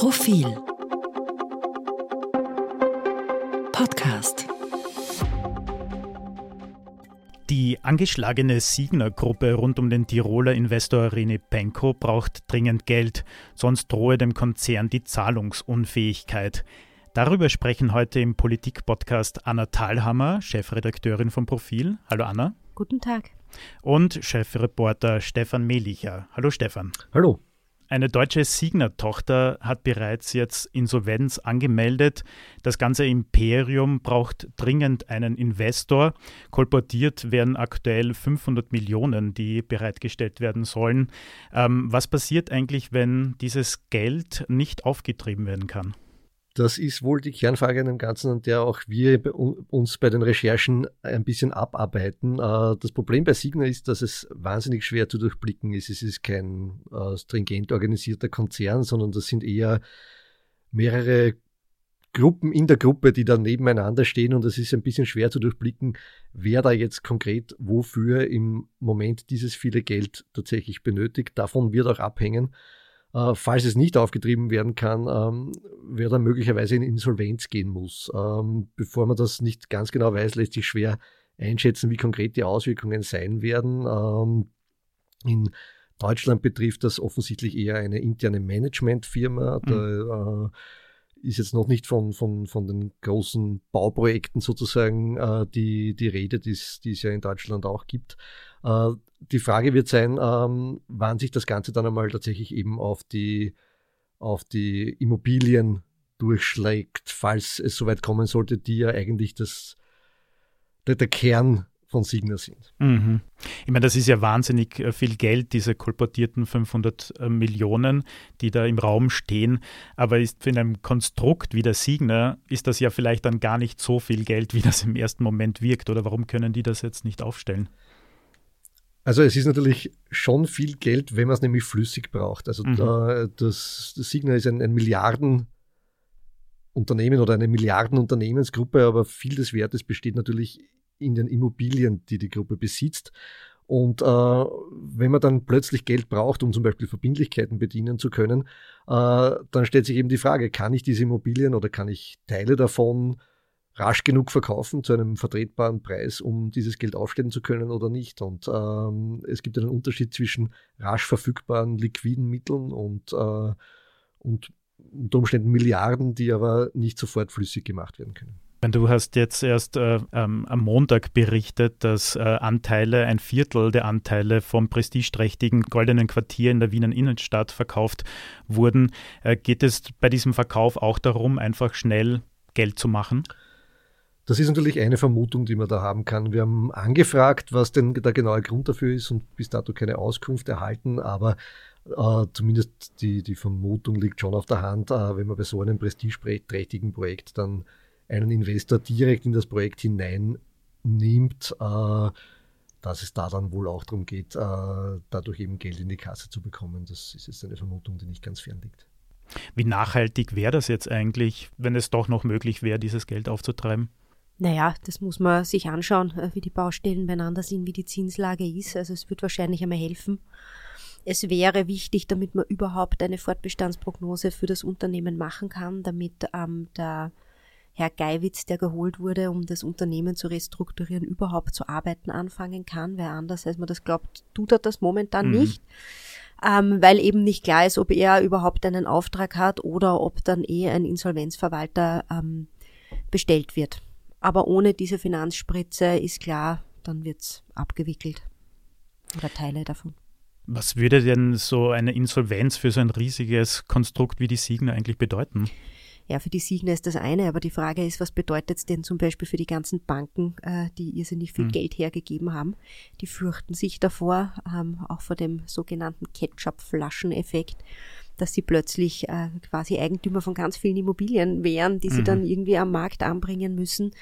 Profil Podcast Die angeschlagene Signer-Gruppe rund um den Tiroler Investor René Benko braucht dringend Geld, sonst drohe dem Konzern die Zahlungsunfähigkeit. Darüber sprechen heute im Politik-Podcast Anna Thalhammer, Chefredakteurin vom Profil. Hallo Anna. Guten Tag. Und Chefreporter Stefan Melicher. Hallo Stefan. Hallo. Eine deutsche Signer-Tochter hat bereits jetzt Insolvenz angemeldet. Das ganze Imperium braucht dringend einen Investor. Kolportiert werden aktuell 500 Millionen, die bereitgestellt werden sollen. Ähm, was passiert eigentlich, wenn dieses Geld nicht aufgetrieben werden kann? Das ist wohl die Kernfrage in dem Ganzen, an der auch wir uns bei den Recherchen ein bisschen abarbeiten. Äh, das Problem bei Signa ist, dass es wahnsinnig schwer zu durchblicken ist. Es ist kein äh, stringent organisierter Konzern, sondern das sind eher mehrere Gruppen in der Gruppe, die da nebeneinander stehen und es ist ein bisschen schwer zu durchblicken, wer da jetzt konkret wofür im Moment dieses viele Geld tatsächlich benötigt. Davon wird auch abhängen, äh, falls es nicht aufgetrieben werden kann, ähm, wer dann möglicherweise in Insolvenz gehen muss. Ähm, bevor man das nicht ganz genau weiß, lässt sich schwer einschätzen, wie konkret die Auswirkungen sein werden. Ähm, in Deutschland betrifft das offensichtlich eher eine interne Managementfirma. Da mhm. äh, ist jetzt noch nicht von, von, von den großen Bauprojekten sozusagen äh, die, die Rede, die es ja in Deutschland auch gibt. Äh, die Frage wird sein, ähm, wann sich das Ganze dann einmal tatsächlich eben auf die, auf die Immobilien durchschlägt, falls es soweit kommen sollte, die ja eigentlich das, der, der Kern von Signa sind. Mhm. Ich meine, das ist ja wahnsinnig äh, viel Geld, diese kolportierten 500 äh, Millionen, die da im Raum stehen. Aber ist für ein Konstrukt wie der Signa, ist das ja vielleicht dann gar nicht so viel Geld, wie das im ersten Moment wirkt. Oder warum können die das jetzt nicht aufstellen? Also es ist natürlich schon viel Geld, wenn man es nämlich flüssig braucht. Also mhm. da, das, das Signa ist ein, ein Milliardenunternehmen oder eine Milliardenunternehmensgruppe, aber viel des Wertes besteht natürlich in den Immobilien, die die Gruppe besitzt. Und äh, wenn man dann plötzlich Geld braucht, um zum Beispiel Verbindlichkeiten bedienen zu können, äh, dann stellt sich eben die Frage, kann ich diese Immobilien oder kann ich Teile davon rasch genug verkaufen zu einem vertretbaren Preis, um dieses Geld aufstellen zu können oder nicht. Und ähm, es gibt einen Unterschied zwischen rasch verfügbaren liquiden Mitteln und, äh, und unter Umständen Milliarden, die aber nicht sofort flüssig gemacht werden können. Du hast jetzt erst äh, ähm, am Montag berichtet, dass äh, Anteile, ein Viertel der Anteile vom prestigeträchtigen Goldenen Quartier in der Wiener Innenstadt verkauft wurden. Äh, geht es bei diesem Verkauf auch darum, einfach schnell Geld zu machen? Das ist natürlich eine Vermutung, die man da haben kann. Wir haben angefragt, was denn der genaue Grund dafür ist und bis dato keine Auskunft erhalten, aber äh, zumindest die, die Vermutung liegt schon auf der Hand, äh, wenn man bei so einem prestigeträchtigen Projekt dann einen Investor direkt in das Projekt hineinnimmt, äh, dass es da dann wohl auch darum geht, äh, dadurch eben Geld in die Kasse zu bekommen. Das ist jetzt eine Vermutung, die nicht ganz fern liegt. Wie nachhaltig wäre das jetzt eigentlich, wenn es doch noch möglich wäre, dieses Geld aufzutreiben? Naja, das muss man sich anschauen, äh, wie die Baustellen beieinander sind, wie die Zinslage ist. Also es wird wahrscheinlich einmal helfen. Es wäre wichtig, damit man überhaupt eine Fortbestandsprognose für das Unternehmen machen kann, damit ähm, der Herr Geiwitz, der geholt wurde, um das Unternehmen zu restrukturieren, überhaupt zu arbeiten anfangen kann, weil anders als man das glaubt, tut er das momentan mhm. nicht. Ähm, weil eben nicht klar ist, ob er überhaupt einen Auftrag hat oder ob dann eh ein Insolvenzverwalter ähm, bestellt wird. Aber ohne diese Finanzspritze ist klar, dann wird's abgewickelt. Oder Teile davon. Was würde denn so eine Insolvenz für so ein riesiges Konstrukt wie die Signa eigentlich bedeuten? Ja, für die Signa ist das eine, aber die Frage ist, was bedeutet es denn zum Beispiel für die ganzen Banken, äh, die irrsinnig viel hm. Geld hergegeben haben? Die fürchten sich davor, ähm, auch vor dem sogenannten Ketchup-Flaschen-Effekt dass sie plötzlich äh, quasi Eigentümer von ganz vielen Immobilien wären, die mhm. sie dann irgendwie am Markt anbringen müssen.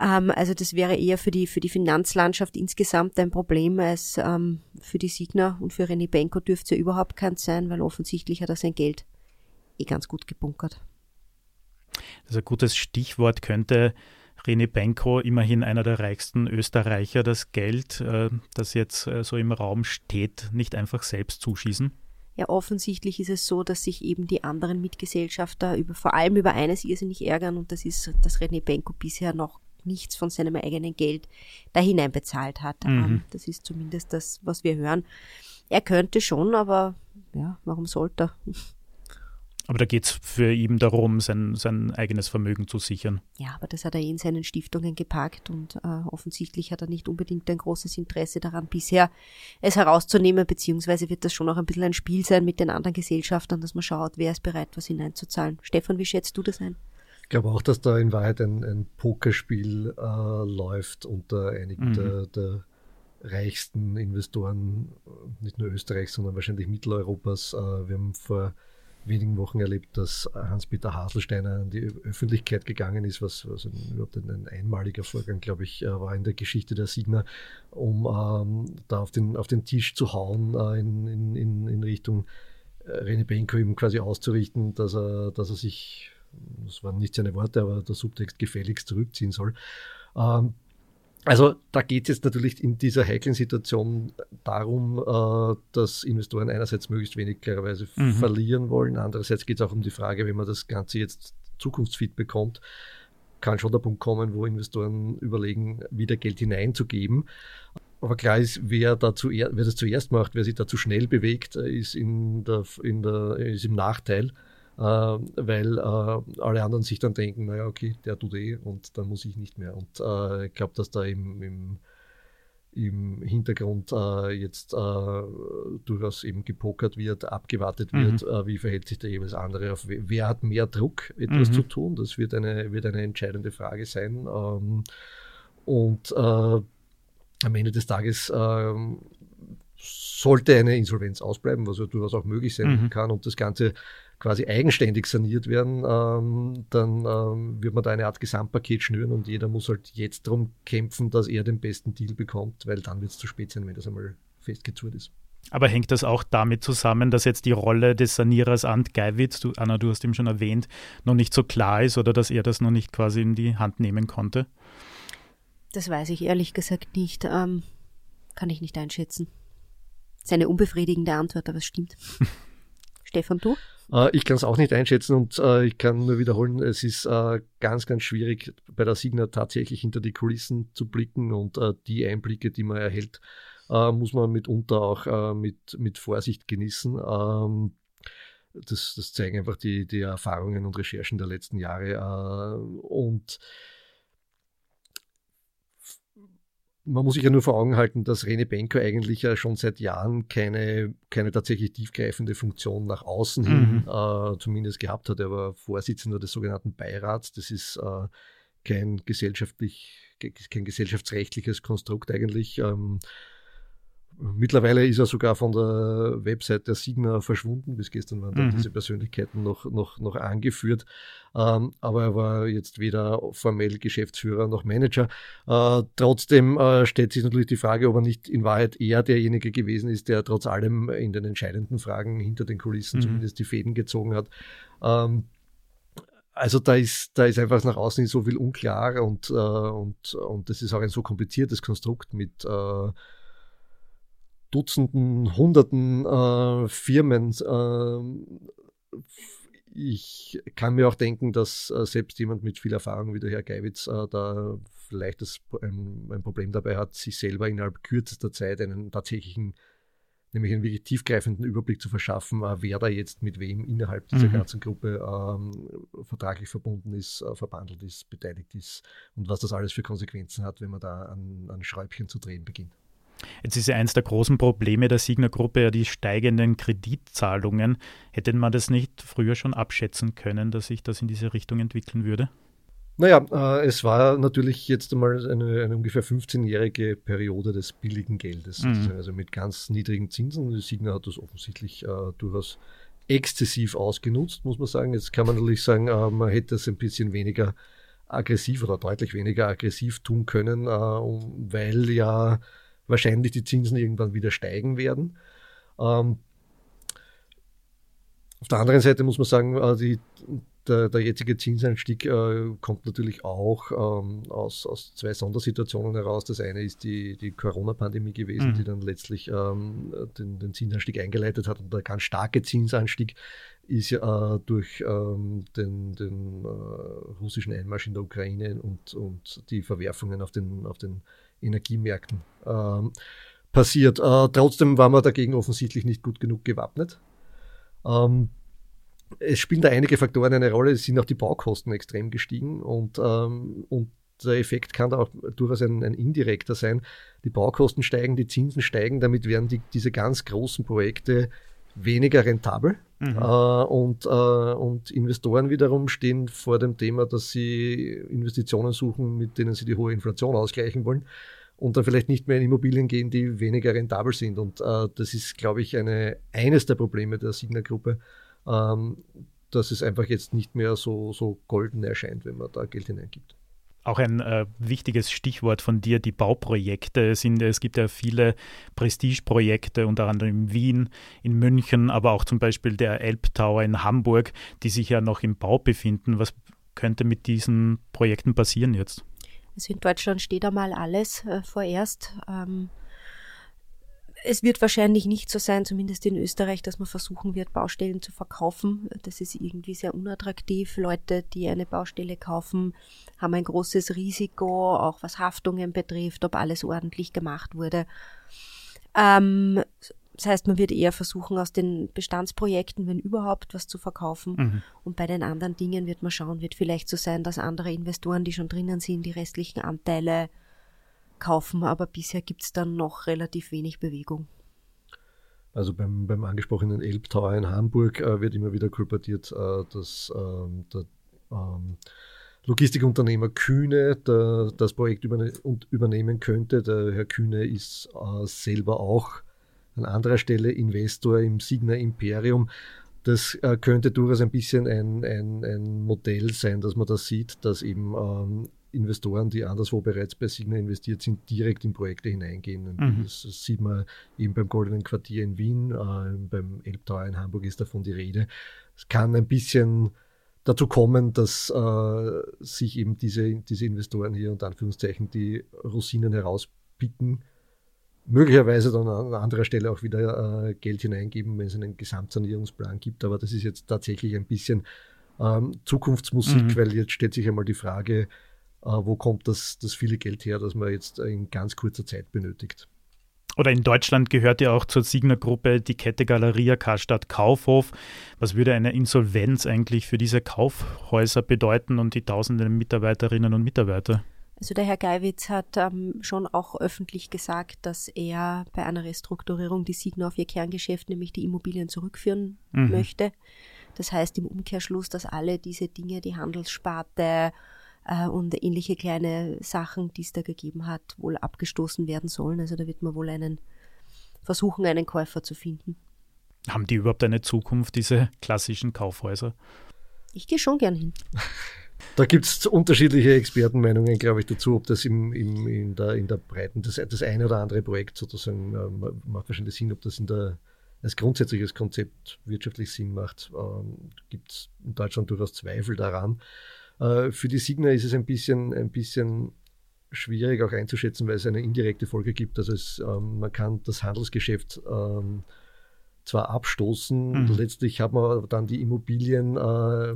Ähm, also das wäre eher für die, für die Finanzlandschaft insgesamt ein Problem als ähm, für die Signer und für René Benko dürfte es ja überhaupt keins sein, weil offensichtlich hat er sein Geld eh ganz gut gebunkert. Das ist ein gutes Stichwort könnte René Benko, immerhin einer der reichsten Österreicher, das Geld, äh, das jetzt äh, so im Raum steht, nicht einfach selbst zuschießen? Ja, offensichtlich ist es so, dass sich eben die anderen Mitgesellschafter über, vor allem über eines irrsinnig ärgern und das ist, dass René Benko bisher noch nichts von seinem eigenen Geld da hineinbezahlt hat. Mhm. Ähm, das ist zumindest das, was wir hören. Er könnte schon, aber ja, warum sollte er? Aber da geht es für ihn darum, sein, sein eigenes Vermögen zu sichern. Ja, aber das hat er eh in seinen Stiftungen geparkt und äh, offensichtlich hat er nicht unbedingt ein großes Interesse daran, bisher es herauszunehmen, beziehungsweise wird das schon auch ein bisschen ein Spiel sein mit den anderen Gesellschaftern, dass man schaut, wer ist bereit, was hineinzuzahlen. Stefan, wie schätzt du das ein? Ich glaube auch, dass da in Wahrheit ein, ein Pokerspiel äh, läuft unter einigen mhm. der, der reichsten Investoren, nicht nur Österreichs, sondern wahrscheinlich Mitteleuropas. Äh, wir haben vor wenigen Wochen erlebt, dass Hans-Peter Haselsteiner an die Öffentlichkeit gegangen ist, was, was ein, überhaupt ein, einmaliger Vorgang, glaube ich, äh, war in der Geschichte der Signa, um ähm, da auf den, auf den Tisch zu hauen äh, in, in, in Richtung äh, René Benko ihm quasi auszurichten, dass er, dass er sich, das waren nicht seine Worte, aber der Subtext gefälligst zurückziehen soll. Ähm, also da geht es jetzt natürlich in dieser heiklen Situation darum, äh, dass Investoren einerseits möglichst wenig klarerweise mhm. verlieren wollen, andererseits geht es auch um die Frage, wenn man das Ganze jetzt zukunftsfit bekommt, kann schon der Punkt kommen, wo Investoren überlegen, wieder Geld hineinzugeben. Aber klar ist, wer, da wer das zuerst macht, wer sich da zu schnell bewegt, ist, in der, in der, ist im Nachteil. Äh, weil äh, alle anderen sich dann denken, naja, okay, der tut eh und dann muss ich nicht mehr. Und äh, ich glaube, dass da im, im, im Hintergrund jetzt durchaus eben gepokert wird, abgewartet wird, mhm. äh, wie verhält sich der jeweils andere auf, wer hat mehr Druck, etwas mhm. zu tun. Das wird eine, wird eine entscheidende Frage sein. Ähm, und am Ende des Tages ähm, sollte eine Insolvenz ausbleiben, was ja durchaus auch möglich sein mhm. kann und das Ganze quasi eigenständig saniert werden, ähm, dann ähm, wird man da eine Art Gesamtpaket schnüren und jeder muss halt jetzt darum kämpfen, dass er den besten Deal bekommt, weil dann wird es zu spät sein, wenn das einmal festgezurrt ist. Aber hängt das auch damit zusammen, dass jetzt die Rolle des Sanierers Ant Geiwitz, du, Anna, du hast ihm schon erwähnt, noch nicht so klar ist oder dass er das noch nicht quasi in die Hand nehmen konnte? Das weiß ich ehrlich gesagt nicht. Ähm, kann ich nicht einschätzen. Seine unbefriedigende Antwort, aber es stimmt. Stefan, du? Äh, ich kann es auch nicht einschätzen und äh, ich kann nur wiederholen, es ist äh, ganz, ganz schwierig bei der Signa tatsächlich hinter die Kulissen zu blicken und die Einblicke, die man erhält, muss man mitunter auch mit, mit Vorsicht genießen. Ähm, das, das zeigen einfach die, die Erfahrungen und Recherchen der letzten Jahre. und man muss sich ja nur vor Augen halten, dass Rene Benko eigentlich ja schon seit Jahren keine, keine tatsächlich tiefgreifende Funktion nach außen hin mhm. äh, zumindest gehabt hat. Er war Vorsitzender des sogenannten Beirats. Das ist äh, kein gesellschaftlich, kein gesellschaftsrechtliches Konstrukt eigentlich. Ähm, Mittlerweile ist er sogar von der Website der Signa verschwunden. Bis gestern waren mhm. diese Persönlichkeiten noch, noch, noch angeführt. Ähm, aber er war jetzt weder formell Geschäftsführer noch Manager. Äh, trotzdem äh, stellt sich natürlich die Frage, ob er nicht in Wahrheit eher derjenige gewesen ist, der trotz allem in den entscheidenden Fragen hinter den Kulissen mhm. zumindest die Fäden gezogen hat. Ähm, also da ist, da ist einfach nach außen so viel unklar und, äh, und, und das ist auch ein so kompliziertes Konstrukt mit äh, Dutzenden, Hunderten äh, Firmen. Äh, ich kann mir auch denken, dass äh, selbst jemand mit viel Erfahrung wie der Herr Geiwitz äh, da vielleicht das, ein, ein, Problem dabei hat, sich selber innerhalb kürzester Zeit einen tatsächlichen, nämlich einen wirklich tiefgreifenden Überblick zu verschaffen, äh, wer da jetzt mit wem innerhalb dieser mhm. ganzen Gruppe ähm, vertraglich verbunden ist, äh, verbandelt ist, beteiligt ist und was das alles für Konsequenzen hat, wenn man da an, an Schräubchen zu drehen beginnt. Jetzt ist ja eines der großen Probleme der Signer-Gruppe ja die steigenden Kreditzahlungen. Hätte man das nicht früher schon abschätzen können, dass sich das in diese Richtung entwickeln würde? Naja, äh, es war natürlich jetzt einmal eine, eine ungefähr 15-jährige Periode des billigen Geldes, mhm. also mit ganz niedrigen Zinsen. Die Signa hat das offensichtlich äh, durchaus exzessiv ausgenutzt, muss man sagen. Jetzt kann man natürlich sagen, äh, man hätte es ein bisschen weniger aggressiv oder deutlich weniger aggressiv tun können, äh, weil ja wahrscheinlich die Zinsen irgendwann wieder steigen werden. Ähm, Auf der anderen Seite muss man sagen, äh, die, der, der, jetzige Zinsanstieg äh, kommt natürlich auch ähm, aus, aus, zwei Sondersituationen heraus. Das eine ist die, die Corona-Pandemie gewesen, mhm. die dann letztlich ähm, den, den, Zinsanstieg eingeleitet hat. Und der ganz starke Zinsanstieg ist ja äh, durch ähm, den, den äh, russischen Einmarsch in der Ukraine und, und die Verwerfungen auf den, auf den Energiemärkten ähm, passiert. Äh, trotzdem war man dagegen offensichtlich nicht gut genug gewappnet. Ähm, es spielen da einige Faktoren eine Rolle. Es sind auch die Baukosten extrem gestiegen und, ähm, und der Effekt kann da auch durchaus ein, ein, indirekter sein. Die Baukosten steigen, die Zinsen steigen, damit werden die, diese ganz großen Projekte weniger rentabel. Mhm. Äh, und, äh, und Investoren wiederum stehen vor dem Thema, dass sie Investitionen suchen, mit denen sie die hohe Inflation ausgleichen wollen und dann vielleicht nicht mehr in Immobilien gehen, die weniger rentabel sind. Und äh, das ist, glaube ich, eine, eines der Probleme der Signa-Gruppe, ähm, dass es einfach jetzt nicht mehr so, so golden erscheint, wenn man da Geld hineingibt. Auch ein äh, wichtiges Stichwort von dir, die Bauprojekte. Sind, es gibt ja viele Prestigeprojekte, unter anderem in Wien, in München, aber auch zum Beispiel der Elbtower in Hamburg, die sich ja noch im Bau befinden. Was könnte mit diesen Projekten passieren jetzt? Also in Deutschland steht einmal alles äh, vorerst. Ähm, es wird wahrscheinlich nicht so sein, zumindest in Österreich, dass man versuchen wird, Baustellen zu verkaufen. Das ist irgendwie sehr unattraktiv. Leute, die eine Baustelle kaufen, haben ein großes Risiko, auch was Haftungen betrifft, ob alles ordentlich gemacht wurde. Ähm, das heißt, man wird eher versuchen, aus den Bestandsprojekten, wenn überhaupt, was zu verkaufen. Mhm. Und bei den anderen Dingen wird man schauen, wird vielleicht so sein, dass andere Investoren, die schon drinnen sind, die restlichen Anteile kaufen, aber bisher gibt es dann noch relativ wenig Bewegung. Also beim, beim angesprochenen Elbtower in Hamburg äh, wird immer wieder kolportiert, äh, dass ähm, der ähm, Logistikunternehmer Kühne der, das Projekt überne übernehmen könnte. Der Herr Kühne ist äh, selber auch an anderer Stelle Investor im Signa Imperium. Das äh, könnte durchaus ein bisschen ein, ein, ein, Modell sein, dass man da sieht, dass eben ähm, Investoren, die anderswo bereits bei Signa investiert sind, direkt in Projekte hineingehen. Mhm. Das, das, sieht man eben beim Goldenen Quartier in Wien, äh, beim Elbtower in Hamburg ist davon die Rede. Es kann ein bisschen dazu kommen, dass äh, sich eben diese, diese Investoren hier unter Anführungszeichen die Rosinen herauspicken, möglicherweise dann an anderer Stelle auch wieder äh, Geld hineingeben, wenn es einen Gesamtsanierungsplan gibt. Aber das ist jetzt tatsächlich ein bisschen ähm, Zukunftsmusik, mhm. weil jetzt stellt sich einmal die Frage, wo kommt das, das viele Geld her, das man jetzt in ganz kurzer Zeit benötigt. Oder in Deutschland gehört ja auch zur Signer-Gruppe die Kette Galeria Karstadt Kaufhof. Was würde eine Insolvenz eigentlich für diese Kaufhäuser bedeuten und die tausenden Mitarbeiterinnen und Mitarbeiter? Also der Herr Geiwitz hat ähm, schon auch öffentlich gesagt, dass er bei einer Restrukturierung die Signa auf ihr Kerngeschäft, nämlich die Immobilien, zurückführen mhm. möchte. Das heißt im Umkehrschluss, dass alle diese Dinge, die Handelssparte, äh, und ähnliche kleine Sachen, die es da gegeben hat, wohl abgestoßen werden sollen. Also da wird man wohl einen versuchen, einen Käufer zu finden. Haben die überhaupt eine Zukunft, diese klassischen Kaufhäuser? Ich gehe schon gern hin. Da gibt es unterschiedliche Expertenmeinungen, glaube ich, dazu, ob das im, im, in, der, in der Breiten, das, das eine oder andere Projekt sozusagen äh, macht wahrscheinlich Sinn, ob das in der, als grundsätzliches Konzept wirtschaftlich Sinn macht. Ähm, gibt es in Deutschland durchaus Zweifel daran. Äh, für die Signa ist es ein bisschen, ein bisschen schwierig auch einzuschätzen, weil es eine indirekte Folge gibt. Also es, ähm, man kann das Handelsgeschäft ähm, zwar abstoßen, mhm. letztlich hat man dann die Immobilien, äh,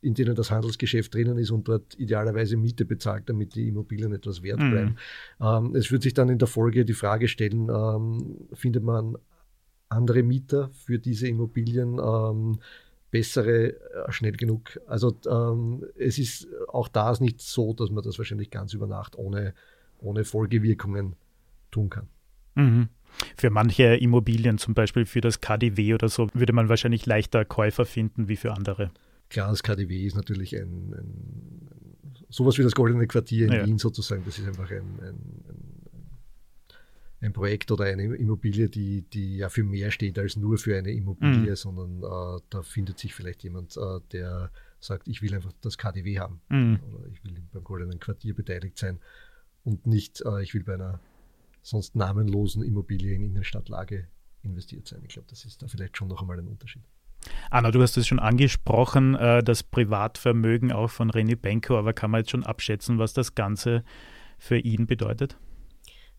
in denen das Handelsgeschäft drinnen ist und dort idealerweise Miete bezahlt, damit die Immobilien etwas wert mhm. bleiben. Ähm, es wird sich dann in der Folge die Frage stellen, ähm, findet man andere Mieter für diese Immobilien? Bessere äh, schnell genug. Also ähm, es ist auch da ist nicht so, dass man das wahrscheinlich ganz über Nacht ohne, ohne Folgewirkungen tun kann. Mhm. Für manche Immobilien, zum Beispiel für das KDW oder so, würde man wahrscheinlich leichter Käufer finden wie für andere. Klar, das KDW ist natürlich ein, ein sowas wie das Goldene Quartier in ja. Wien sozusagen. Das ist einfach ein, ein, ein ein Projekt oder eine Immobilie, die, die ja für mehr steht als nur für eine Immobilie, mhm. sondern äh, da findet sich vielleicht jemand, äh, der sagt, ich will einfach das KDW haben mhm. oder ich will beim goldenen Quartier beteiligt sein und nicht, äh, ich will bei einer sonst namenlosen Immobilie in Innenstadtlage investiert sein. Ich glaube, das ist da vielleicht schon noch einmal ein Unterschied. Anna, du hast es schon angesprochen, äh, das Privatvermögen auch von René Benko, aber kann man jetzt schon abschätzen, was das Ganze für ihn bedeutet?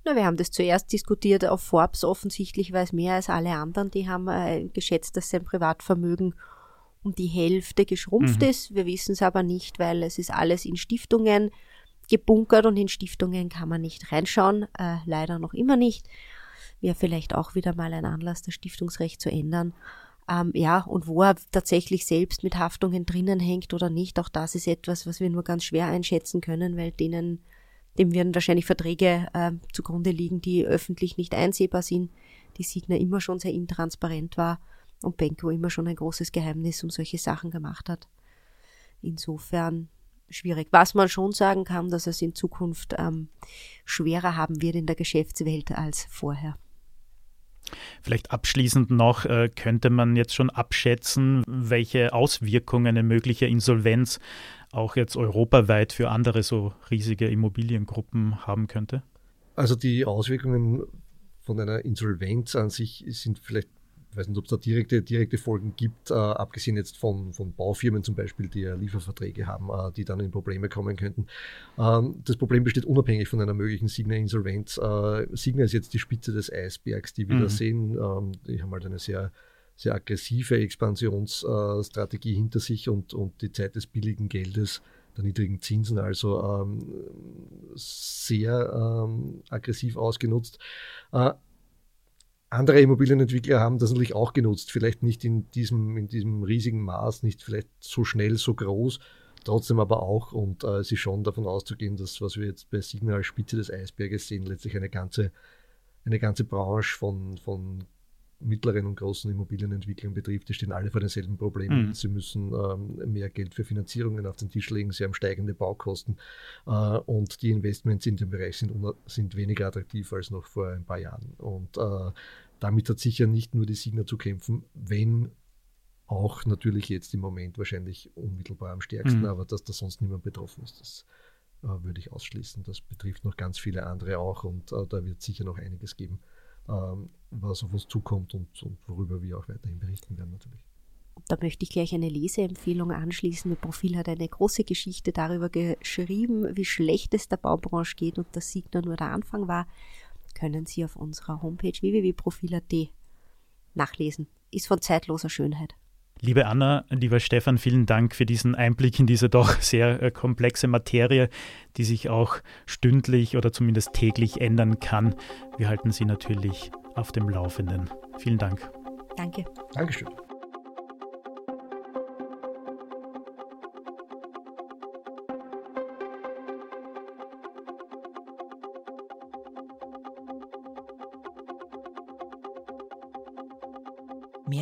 Na, wir haben das zuerst diskutiert auf Forbes. Offensichtlich weiß mehr als alle anderen. Die haben äh, geschätzt, dass sein Privatvermögen um die Hälfte geschrumpft mhm. ist. Wir wissen es aber nicht, weil es ist alles in Stiftungen gebunkert und in Stiftungen kann man nicht reinschauen. Äh, leider noch immer nicht. Wäre vielleicht auch wieder mal ein Anlass, das Stiftungsrecht zu ändern. Ähm, ja, und wo er tatsächlich selbst mit Haftungen drinnen hängt oder nicht, auch das ist etwas, was wir nur ganz schwer einschätzen können, weil denen, dem werden wahrscheinlich Verträge äh, zugrunde liegen, die öffentlich nicht einsehbar sind, die Signa immer schon sehr intransparent war und Benko immer schon ein großes Geheimnis um solche Sachen gemacht hat. Insofern schwierig. Was man schon sagen kann, dass es in Zukunft ähm, schwerer haben wird in der Geschäftswelt als vorher. Vielleicht abschließend noch, äh, könnte man jetzt schon abschätzen, welche Auswirkungen eine mögliche Insolvenz auch jetzt europaweit für andere so riesige Immobiliengruppen haben könnte? Also die Auswirkungen von einer Insolvenz an sich sind vielleicht ich weiß nicht, ob es da direkte, direkte Folgen gibt, äh, abgesehen jetzt von, von Baufirmen zum Beispiel, die ja Lieferverträge haben, äh, die dann in Probleme kommen könnten. Ähm, das Problem besteht unabhängig von einer möglichen Signa-Insolvenz. Äh, Signa ist jetzt die Spitze des Eisbergs, die wir mhm. da sehen. Ähm, die haben halt eine sehr, sehr aggressive Expansionsstrategie hinter sich und, und die Zeit des billigen Geldes der niedrigen Zinsen also ähm, sehr ähm, aggressiv ausgenutzt. Äh, andere Immobilienentwickler haben das natürlich auch genutzt, vielleicht nicht in diesem, in diesem riesigen Maß, nicht vielleicht so schnell, so groß, trotzdem aber auch. Und äh, es ist schon davon auszugehen, dass was wir jetzt bei Signal Spitze des Eisberges sehen, letztlich eine ganze, eine ganze Branche von, von mittleren und großen Immobilienentwicklern betrifft, die stehen alle vor denselben Problemen. Mhm. Sie müssen ähm, mehr Geld für Finanzierungen auf den Tisch legen, sie haben steigende Baukosten äh, und die Investments in dem Bereich sind, sind weniger attraktiv als noch vor ein paar Jahren. Und äh, damit hat sicher nicht nur die Signa zu kämpfen, wenn auch natürlich jetzt im Moment wahrscheinlich unmittelbar am stärksten, mhm. aber dass da sonst niemand betroffen ist, das äh, würde ich ausschließen. Das betrifft noch ganz viele andere auch und äh, da wird sicher noch einiges geben was auf uns zukommt und, und worüber wir auch weiterhin berichten werden natürlich. Da möchte ich gleich eine Leseempfehlung anschließen. Das Profil hat eine große Geschichte darüber geschrieben, wie schlecht es der Baubranche geht und dass Signer nur der Anfang war. Können Sie auf unserer Homepage www.profil.at nachlesen. Ist von zeitloser Schönheit. Liebe Anna, lieber Stefan, vielen Dank für diesen Einblick in diese doch sehr äh, komplexe Materie, die sich auch stündlich oder zumindest täglich ändern kann. Wir halten Sie natürlich auf dem Laufenden. Vielen Dank. Danke. Dankeschön.